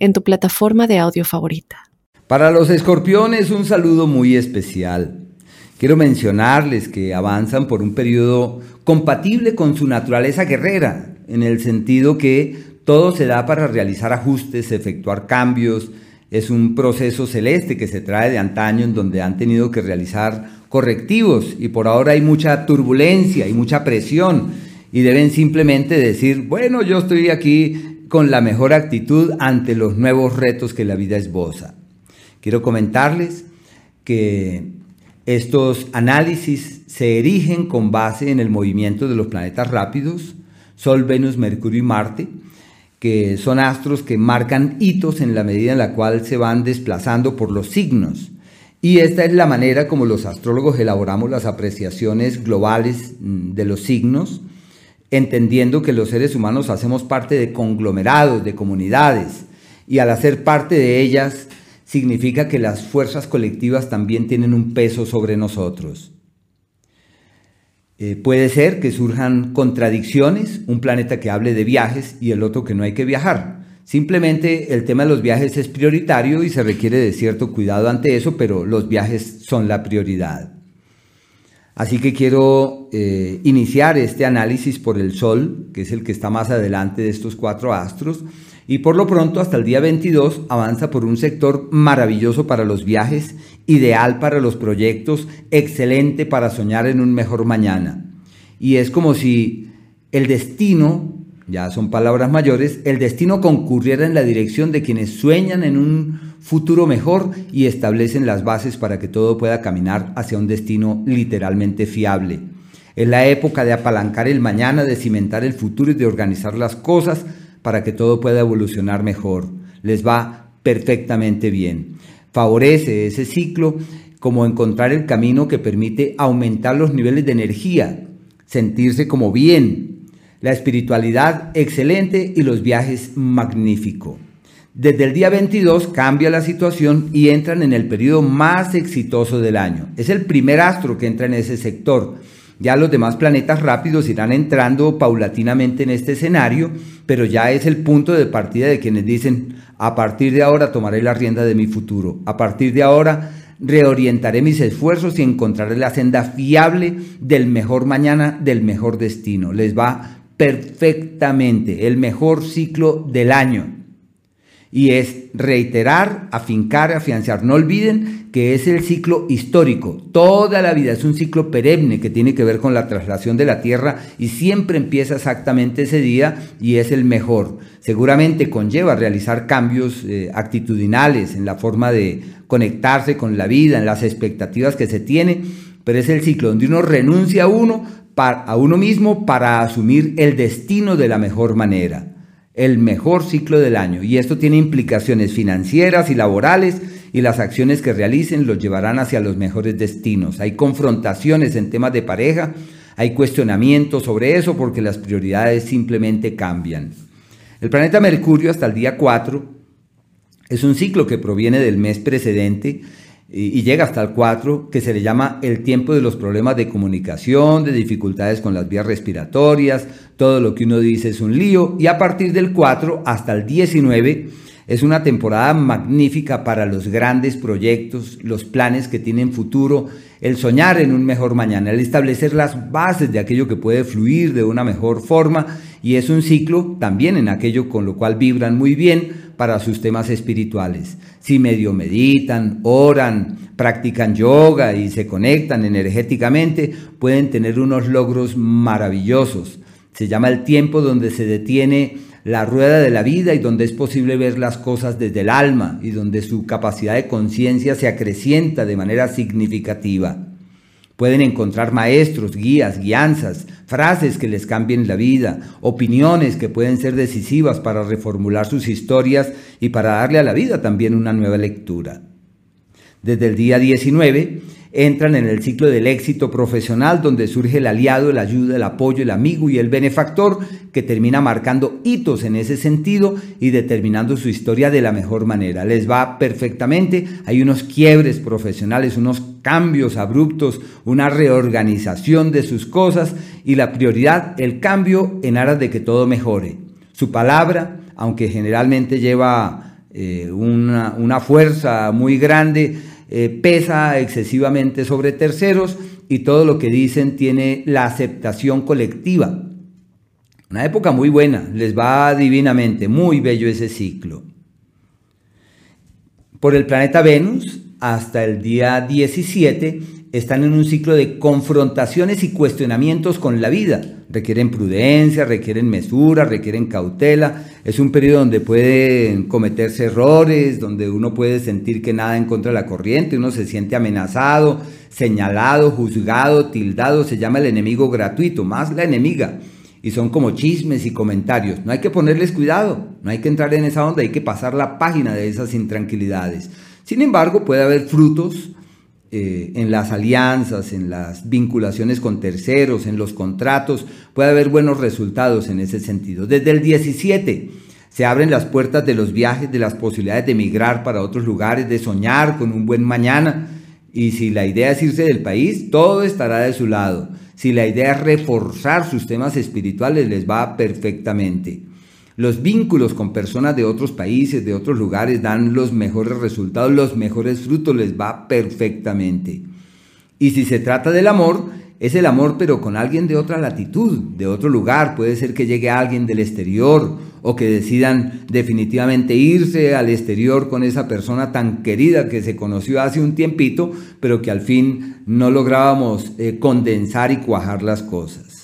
en tu plataforma de audio favorita. Para los escorpiones un saludo muy especial. Quiero mencionarles que avanzan por un periodo compatible con su naturaleza guerrera, en el sentido que todo se da para realizar ajustes, efectuar cambios. Es un proceso celeste que se trae de antaño en donde han tenido que realizar correctivos y por ahora hay mucha turbulencia y mucha presión y deben simplemente decir, bueno, yo estoy aquí con la mejor actitud ante los nuevos retos que la vida esboza. Quiero comentarles que estos análisis se erigen con base en el movimiento de los planetas rápidos, Sol, Venus, Mercurio y Marte, que son astros que marcan hitos en la medida en la cual se van desplazando por los signos. Y esta es la manera como los astrólogos elaboramos las apreciaciones globales mm, de los signos entendiendo que los seres humanos hacemos parte de conglomerados, de comunidades, y al hacer parte de ellas significa que las fuerzas colectivas también tienen un peso sobre nosotros. Eh, puede ser que surjan contradicciones, un planeta que hable de viajes y el otro que no hay que viajar. Simplemente el tema de los viajes es prioritario y se requiere de cierto cuidado ante eso, pero los viajes son la prioridad. Así que quiero eh, iniciar este análisis por el Sol, que es el que está más adelante de estos cuatro astros, y por lo pronto hasta el día 22 avanza por un sector maravilloso para los viajes, ideal para los proyectos, excelente para soñar en un mejor mañana. Y es como si el destino, ya son palabras mayores, el destino concurriera en la dirección de quienes sueñan en un futuro mejor y establecen las bases para que todo pueda caminar hacia un destino literalmente fiable. Es la época de apalancar el mañana, de cimentar el futuro y de organizar las cosas para que todo pueda evolucionar mejor. Les va perfectamente bien. Favorece ese ciclo como encontrar el camino que permite aumentar los niveles de energía, sentirse como bien, la espiritualidad excelente y los viajes magnífico. Desde el día 22 cambia la situación y entran en el periodo más exitoso del año. Es el primer astro que entra en ese sector. Ya los demás planetas rápidos irán entrando paulatinamente en este escenario, pero ya es el punto de partida de quienes dicen, a partir de ahora tomaré la rienda de mi futuro, a partir de ahora reorientaré mis esfuerzos y encontraré la senda fiable del mejor mañana, del mejor destino. Les va perfectamente, el mejor ciclo del año y es reiterar, afincar, afianzar. No olviden que es el ciclo histórico. Toda la vida es un ciclo perenne que tiene que ver con la traslación de la Tierra y siempre empieza exactamente ese día y es el mejor. Seguramente conlleva realizar cambios eh, actitudinales en la forma de conectarse con la vida, en las expectativas que se tiene, pero es el ciclo donde uno renuncia a uno, a uno mismo para asumir el destino de la mejor manera el mejor ciclo del año y esto tiene implicaciones financieras y laborales y las acciones que realicen los llevarán hacia los mejores destinos. Hay confrontaciones en temas de pareja, hay cuestionamientos sobre eso porque las prioridades simplemente cambian. El planeta Mercurio hasta el día 4 es un ciclo que proviene del mes precedente y, llega hasta el 4, que se le llama el tiempo de los problemas de comunicación, de dificultades con las vías respiratorias, todo lo que uno dice es un lío, y a partir del 4 hasta el 19 es una temporada magnífica para los grandes proyectos, los planes que tienen futuro, el soñar en un mejor mañana, el establecer las bases de aquello que puede fluir de una mejor forma y es un ciclo también en aquello con lo cual vibran muy bien para sus temas espirituales. Si medio meditan, oran, practican yoga y se conectan energéticamente, pueden tener unos logros maravillosos. Se llama el tiempo donde se detiene la rueda de la vida y donde es posible ver las cosas desde el alma y donde su capacidad de conciencia se acrecienta de manera significativa. Pueden encontrar maestros, guías, guianzas, frases que les cambien la vida, opiniones que pueden ser decisivas para reformular sus historias y para darle a la vida también una nueva lectura. Desde el día 19 entran en el ciclo del éxito profesional donde surge el aliado, la ayuda, el apoyo, el amigo y el benefactor que termina marcando hitos en ese sentido y determinando su historia de la mejor manera. Les va perfectamente, hay unos quiebres profesionales, unos cambios abruptos, una reorganización de sus cosas y la prioridad, el cambio en aras de que todo mejore. Su palabra, aunque generalmente lleva eh, una, una fuerza muy grande, eh, pesa excesivamente sobre terceros y todo lo que dicen tiene la aceptación colectiva. Una época muy buena, les va divinamente, muy bello ese ciclo. Por el planeta Venus, hasta el día 17, están en un ciclo de confrontaciones y cuestionamientos con la vida. Requieren prudencia, requieren mesura, requieren cautela. Es un periodo donde pueden cometerse errores, donde uno puede sentir que nada en contra de la corriente, uno se siente amenazado, señalado, juzgado, tildado. Se llama el enemigo gratuito, más la enemiga. Y son como chismes y comentarios. No hay que ponerles cuidado, no hay que entrar en esa onda, hay que pasar la página de esas intranquilidades. Sin embargo, puede haber frutos eh, en las alianzas, en las vinculaciones con terceros, en los contratos, puede haber buenos resultados en ese sentido. Desde el 17 se abren las puertas de los viajes, de las posibilidades de emigrar para otros lugares, de soñar con un buen mañana. Y si la idea es irse del país, todo estará de su lado. Si la idea es reforzar sus temas espirituales, les va perfectamente. Los vínculos con personas de otros países, de otros lugares, dan los mejores resultados, los mejores frutos, les va perfectamente. Y si se trata del amor, es el amor pero con alguien de otra latitud, de otro lugar. Puede ser que llegue alguien del exterior o que decidan definitivamente irse al exterior con esa persona tan querida que se conoció hace un tiempito, pero que al fin no lográbamos eh, condensar y cuajar las cosas.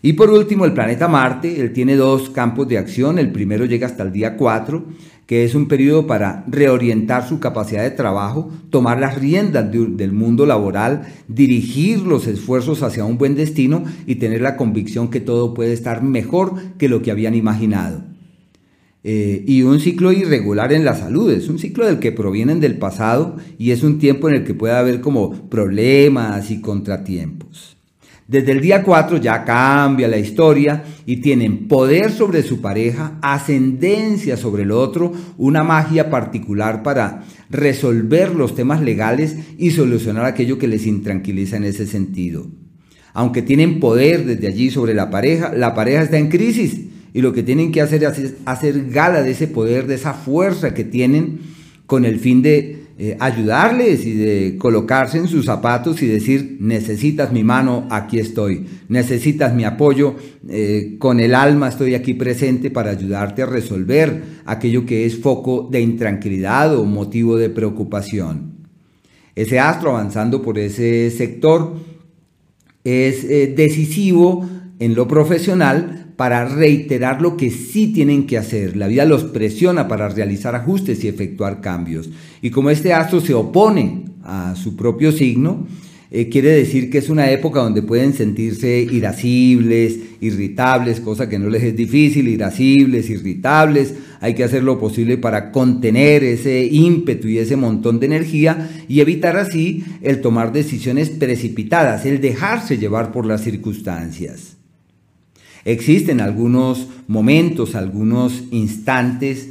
Y por último, el planeta Marte, él tiene dos campos de acción. El primero llega hasta el día 4, que es un periodo para reorientar su capacidad de trabajo, tomar las riendas del mundo laboral, dirigir los esfuerzos hacia un buen destino y tener la convicción que todo puede estar mejor que lo que habían imaginado. Eh, y un ciclo irregular en la salud, es un ciclo del que provienen del pasado y es un tiempo en el que puede haber como problemas y contratiempos. Desde el día 4 ya cambia la historia y tienen poder sobre su pareja, ascendencia sobre el otro, una magia particular para resolver los temas legales y solucionar aquello que les intranquiliza en ese sentido. Aunque tienen poder desde allí sobre la pareja, la pareja está en crisis y lo que tienen que hacer es hacer gala de ese poder, de esa fuerza que tienen con el fin de eh, ayudarles y de colocarse en sus zapatos y decir, necesitas mi mano, aquí estoy, necesitas mi apoyo, eh, con el alma estoy aquí presente para ayudarte a resolver aquello que es foco de intranquilidad o motivo de preocupación. Ese astro avanzando por ese sector es eh, decisivo en lo profesional para reiterar lo que sí tienen que hacer. La vida los presiona para realizar ajustes y efectuar cambios. Y como este astro se opone a su propio signo, eh, quiere decir que es una época donde pueden sentirse irascibles, irritables, cosa que no les es difícil, irascibles, irritables. Hay que hacer lo posible para contener ese ímpetu y ese montón de energía y evitar así el tomar decisiones precipitadas, el dejarse llevar por las circunstancias. Existen algunos momentos, algunos instantes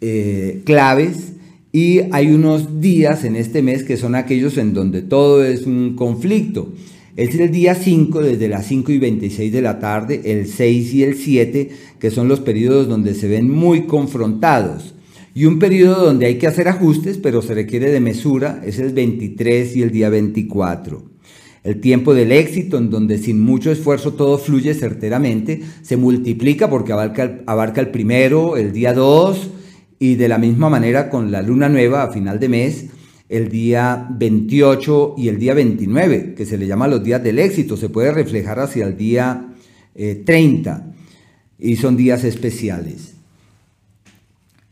eh, claves y hay unos días en este mes que son aquellos en donde todo es un conflicto. Es el día 5, desde las 5 y 26 de la tarde, el 6 y el 7, que son los periodos donde se ven muy confrontados. Y un periodo donde hay que hacer ajustes, pero se requiere de mesura, es el 23 y el día 24. El tiempo del éxito, en donde sin mucho esfuerzo todo fluye certeramente, se multiplica porque abarca, el primero, el día 2, y de la misma manera con la luna nueva a final de mes, el día 28 y el día 29, que se le llama los días del éxito, se puede reflejar hacia el día 30 eh, y son días especiales.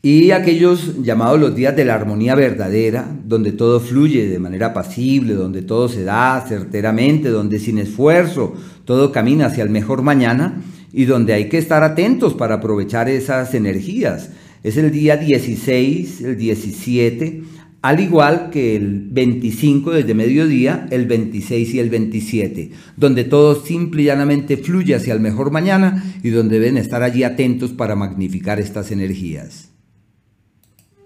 Y aquellos llamados los días de la armonía verdadera, donde todo fluye de manera pasible, donde todo se da certeramente, donde sin esfuerzo todo camina hacia el mejor mañana y donde hay que estar atentos para aprovechar esas energías. Es el día 16, el 17, al igual que el 25 desde mediodía, el 26 y el 27, donde todo simple y llanamente fluye hacia el mejor mañana y donde deben estar allí atentos para magnificar estas energías.